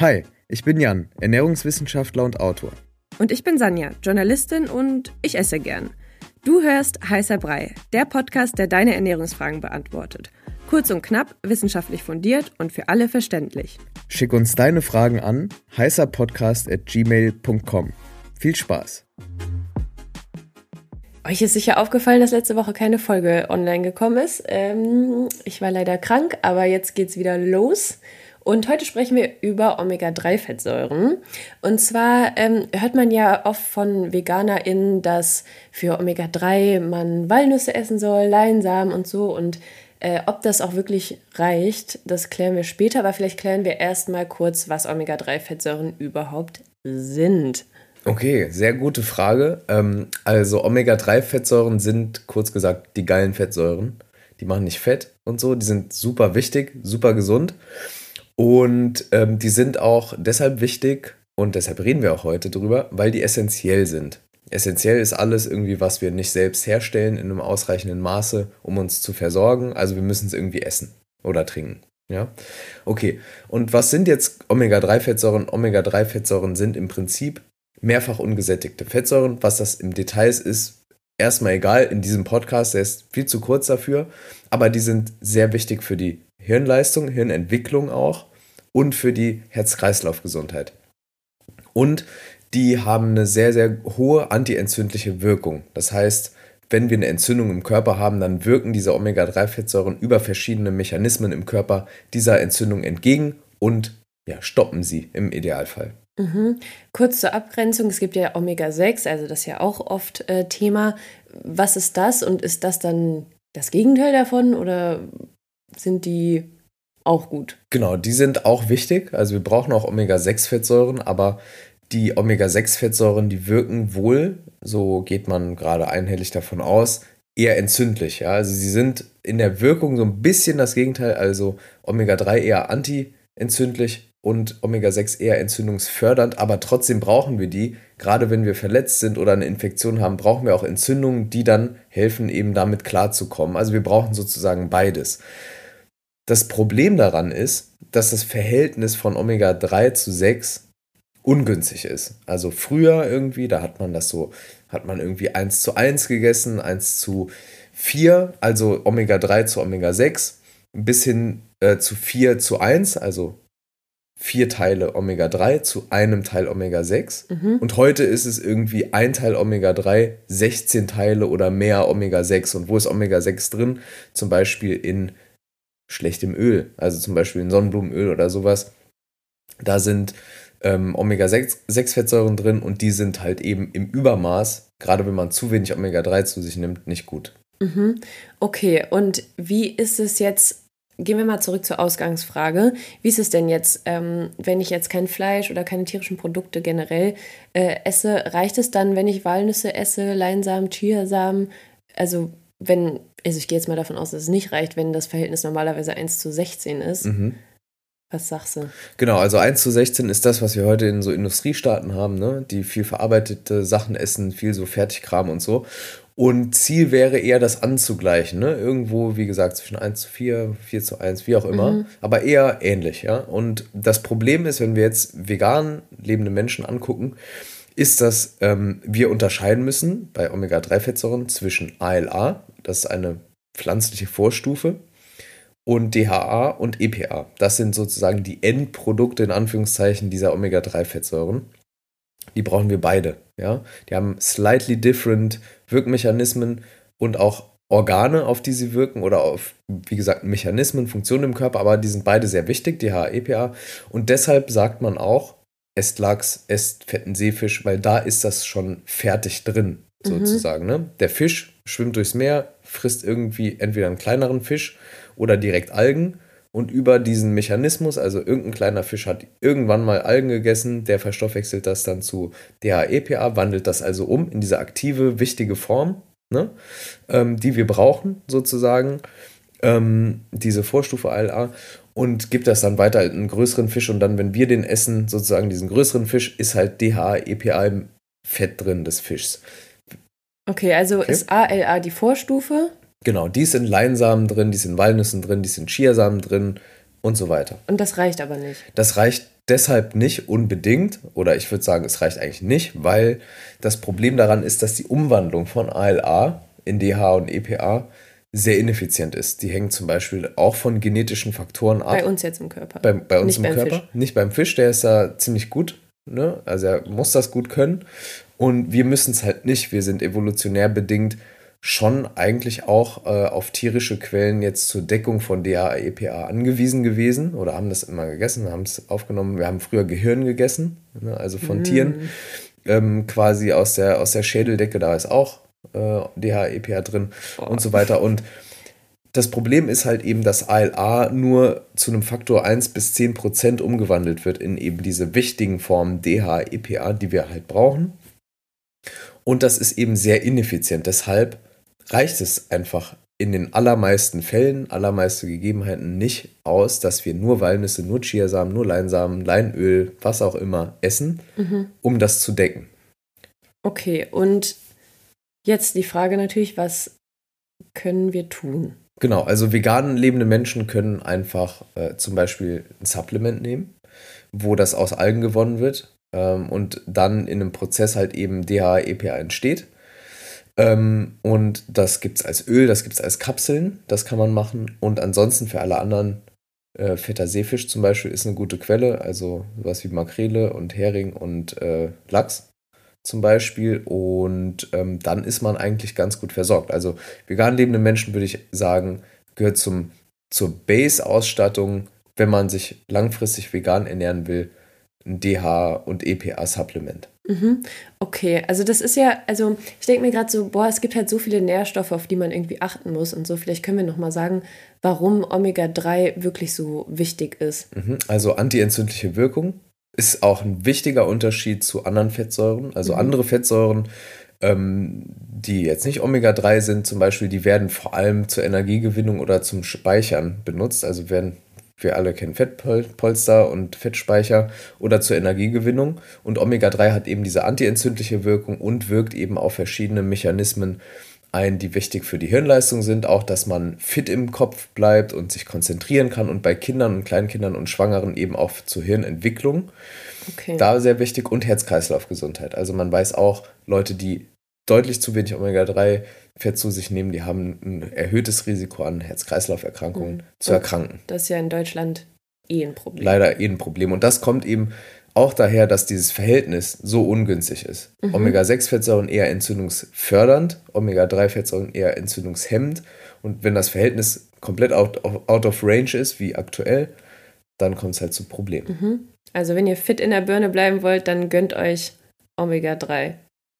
Hi, ich bin Jan, Ernährungswissenschaftler und Autor. Und ich bin Sanja, Journalistin und ich esse gern. Du hörst Heißer Brei, der Podcast, der deine Ernährungsfragen beantwortet. Kurz und knapp, wissenschaftlich fundiert und für alle verständlich. Schick uns deine Fragen an heißerpodcast.gmail.com. Viel Spaß! Euch ist sicher aufgefallen, dass letzte Woche keine Folge online gekommen ist. Ähm, ich war leider krank, aber jetzt geht's wieder los. Und heute sprechen wir über Omega-3-Fettsäuren. Und zwar ähm, hört man ja oft von VeganerInnen, dass für Omega-3 man Walnüsse essen soll, Leinsamen und so. Und äh, ob das auch wirklich reicht, das klären wir später. Aber vielleicht klären wir erstmal kurz, was Omega-3-Fettsäuren überhaupt sind. Okay, sehr gute Frage. Ähm, also Omega-3-Fettsäuren sind kurz gesagt die geilen Fettsäuren. Die machen nicht fett und so. Die sind super wichtig, super gesund. Und ähm, die sind auch deshalb wichtig und deshalb reden wir auch heute drüber, weil die essentiell sind. Essentiell ist alles irgendwie, was wir nicht selbst herstellen in einem ausreichenden Maße, um uns zu versorgen. Also wir müssen es irgendwie essen oder trinken. Ja, okay. Und was sind jetzt Omega-3-Fettsäuren? Omega-3-Fettsäuren sind im Prinzip mehrfach ungesättigte Fettsäuren. Was das im Detail ist, ist erstmal egal in diesem Podcast. Der ist viel zu kurz dafür. Aber die sind sehr wichtig für die Hirnleistung, Hirnentwicklung auch und für die Herz-Kreislauf-Gesundheit. Und die haben eine sehr, sehr hohe antientzündliche Wirkung. Das heißt, wenn wir eine Entzündung im Körper haben, dann wirken diese Omega-3-Fettsäuren über verschiedene Mechanismen im Körper dieser Entzündung entgegen und ja, stoppen sie im Idealfall. Mhm. Kurz zur Abgrenzung, es gibt ja Omega-6, also das ist ja auch oft äh, Thema. Was ist das und ist das dann das Gegenteil davon oder sind die auch gut. Genau, die sind auch wichtig. Also wir brauchen auch Omega-6-Fettsäuren, aber die Omega-6-Fettsäuren, die wirken wohl, so geht man gerade einhellig davon aus, eher entzündlich. Ja? Also sie sind in der Wirkung so ein bisschen das Gegenteil, also Omega-3 eher anti-entzündlich und Omega-6 eher entzündungsfördernd, aber trotzdem brauchen wir die. Gerade wenn wir verletzt sind oder eine Infektion haben, brauchen wir auch Entzündungen, die dann helfen, eben damit klarzukommen. Also wir brauchen sozusagen beides. Das Problem daran ist, dass das Verhältnis von Omega-3 zu 6 ungünstig ist. Also früher irgendwie, da hat man das so, hat man irgendwie 1 zu 1 gegessen, 1 zu 4, also Omega-3 zu Omega-6, bis hin äh, zu 4 zu 1, also vier Teile Omega-3 zu einem Teil Omega-6. Mhm. Und heute ist es irgendwie ein Teil Omega-3, 16 Teile oder mehr Omega-6. Und wo ist Omega-6 drin? Zum Beispiel in schlechtem Öl, also zum Beispiel in Sonnenblumenöl oder sowas. Da sind ähm, Omega-6-Fettsäuren drin und die sind halt eben im Übermaß, gerade wenn man zu wenig Omega-3 zu sich nimmt, nicht gut. Mhm. Okay, und wie ist es jetzt gehen wir mal zurück zur Ausgangsfrage. Wie ist es denn jetzt, ähm, wenn ich jetzt kein Fleisch oder keine tierischen Produkte generell äh, esse? Reicht es dann, wenn ich Walnüsse esse, Leinsamen, Chiasamen? Also, wenn, also ich gehe jetzt mal davon aus, dass es nicht reicht, wenn das Verhältnis normalerweise 1 zu 16 ist. Mhm. Was sagst du? Genau, also 1 zu 16 ist das, was wir heute in so Industriestaaten haben, ne? die viel verarbeitete Sachen essen, viel so Fertigkram und so. Und Ziel wäre eher, das anzugleichen. Ne? Irgendwo, wie gesagt, zwischen 1 zu 4, 4 zu 1, wie auch immer. Mhm. Aber eher ähnlich. Ja? Und das Problem ist, wenn wir jetzt vegan lebende Menschen angucken, ist, dass ähm, wir unterscheiden müssen bei Omega-3-Fettsäuren zwischen ALA, das ist eine pflanzliche Vorstufe, und DHA und EPA. Das sind sozusagen die Endprodukte in Anführungszeichen dieser Omega-3-Fettsäuren. Die brauchen wir beide. Ja? Die haben slightly different Wirkmechanismen und auch Organe, auf die sie wirken oder auf, wie gesagt, Mechanismen, Funktionen im Körper, aber die sind beide sehr wichtig, DHA, EPA. Und deshalb sagt man auch, esst Lachs, esst fetten Seefisch, weil da ist das schon fertig drin, mhm. sozusagen. Mhm. Ne? Der Fisch schwimmt durchs Meer, frisst irgendwie entweder einen kleineren Fisch oder direkt Algen und über diesen Mechanismus, also irgendein kleiner Fisch hat irgendwann mal Algen gegessen, der verstoffwechselt das dann zu DHEPA, wandelt das also um in diese aktive, wichtige Form, ne, ähm, die wir brauchen sozusagen, ähm, diese Vorstufe ALA und gibt das dann weiter in einen größeren Fisch und dann, wenn wir den essen, sozusagen diesen größeren Fisch, ist halt DHEPA im Fett drin des Fischs. Okay, also okay. ist ALA die Vorstufe Genau, die ist in Leinsamen drin, die ist in Walnüssen drin, die ist in Chiasamen drin, und so weiter. Und das reicht aber nicht. Das reicht deshalb nicht unbedingt, oder ich würde sagen, es reicht eigentlich nicht, weil das Problem daran ist, dass die Umwandlung von ALA in DH und EPA sehr ineffizient ist. Die hängen zum Beispiel auch von genetischen Faktoren ab. Bei uns jetzt im Körper. Bei, bei uns Nicht im beim Körper. Fisch. Nicht beim Fisch, der ist da ziemlich gut. Ne? Also er muss das gut können. Und wir müssen es halt nicht. Wir sind evolutionär bedingt schon eigentlich auch äh, auf tierische Quellen jetzt zur Deckung von DHA, EPA angewiesen gewesen oder haben das immer gegessen, haben es aufgenommen. Wir haben früher Gehirn gegessen, ne? also von Tieren. Ähm, quasi aus der, aus der Schädeldecke, da ist auch äh, DHA, EPA drin und so weiter. Und das Problem ist halt eben, dass ALA nur zu einem Faktor 1 bis 10 Prozent umgewandelt wird in eben diese wichtigen Formen DHA, EPA, die wir halt brauchen. Und das ist eben sehr ineffizient. Deshalb reicht es einfach in den allermeisten Fällen, allermeiste Gegebenheiten nicht aus, dass wir nur Walnüsse, nur Chiasamen, nur Leinsamen, Leinöl, was auch immer essen, um das zu decken. Okay, und jetzt die Frage natürlich, was können wir tun? Genau, also vegan lebende Menschen können einfach äh, zum Beispiel ein Supplement nehmen, wo das aus Algen gewonnen wird ähm, und dann in einem Prozess halt eben DHA, EPA entsteht. Ähm, und das gibt es als Öl, das gibt es als Kapseln, das kann man machen. Und ansonsten für alle anderen, äh, fetter Seefisch zum Beispiel ist eine gute Quelle, also sowas wie Makrele und Hering und äh, Lachs zum Beispiel. Und ähm, dann ist man eigentlich ganz gut versorgt. Also vegan lebende Menschen, würde ich sagen, gehört zum, zur Base-Ausstattung, wenn man sich langfristig vegan ernähren will, ein DH- und EPA-Supplement. Mhm. Okay, also das ist ja, also ich denke mir gerade so, boah, es gibt halt so viele Nährstoffe, auf die man irgendwie achten muss und so. Vielleicht können wir nochmal sagen, warum Omega-3 wirklich so wichtig ist. Mhm. Also antientzündliche Wirkung ist auch ein wichtiger Unterschied zu anderen Fettsäuren. Also andere Fettsäuren, ähm, die jetzt nicht Omega-3 sind, zum Beispiel, die werden vor allem zur Energiegewinnung oder zum Speichern benutzt. Also werden, wir alle kennen Fettpolster und Fettspeicher oder zur Energiegewinnung. Und Omega-3 hat eben diese antientzündliche Wirkung und wirkt eben auf verschiedene Mechanismen ein, die wichtig für die Hirnleistung sind. Auch, dass man fit im Kopf bleibt und sich konzentrieren kann und bei Kindern und Kleinkindern und Schwangeren eben auch zur Hirnentwicklung. Okay. Da sehr wichtig und Herz-Kreislauf-Gesundheit. Also man weiß auch, Leute, die deutlich zu wenig Omega-3-Fett zu sich nehmen, die haben ein erhöhtes Risiko an Herz-Kreislauf-Erkrankungen zu erkranken. Das ist ja in Deutschland eh ein Problem. Leider eh ein Problem. Und das kommt eben auch daher, dass dieses Verhältnis so ungünstig ist. Omega-6-Fettsäuren eher entzündungsfördernd, Omega-3-Fettsäuren eher entzündungshemmend. Und wenn das Verhältnis komplett out of, out of range ist, wie aktuell, dann kommt es halt zu Problemen. Also wenn ihr fit in der Birne bleiben wollt, dann gönnt euch Omega-3.